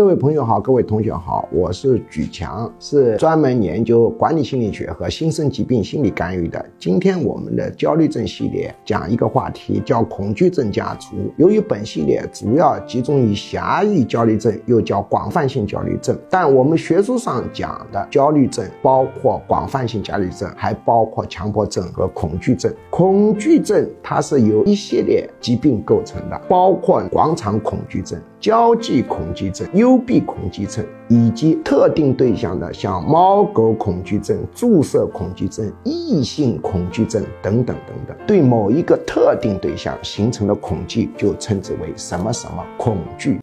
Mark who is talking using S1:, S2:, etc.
S1: 各位朋友好，各位同学好，我是举强，是专门研究管理心理学和新生疾病心理干预的。今天我们的焦虑症系列讲一个话题，叫恐惧症家族。由于本系列主要集中于狭义焦虑症，又叫广泛性焦虑症，但我们学术上讲的焦虑症包括广泛性焦虑症，还包括强迫症和恐惧症。恐惧症它是由一系列疾病构成的，包括广场恐惧症。交际恐惧症、幽闭恐惧症，以及特定对象的像猫狗恐惧症、注射恐惧症、异性恐惧症等等等等，对某一个特定对象形成的恐惧就称之为什么什么恐惧。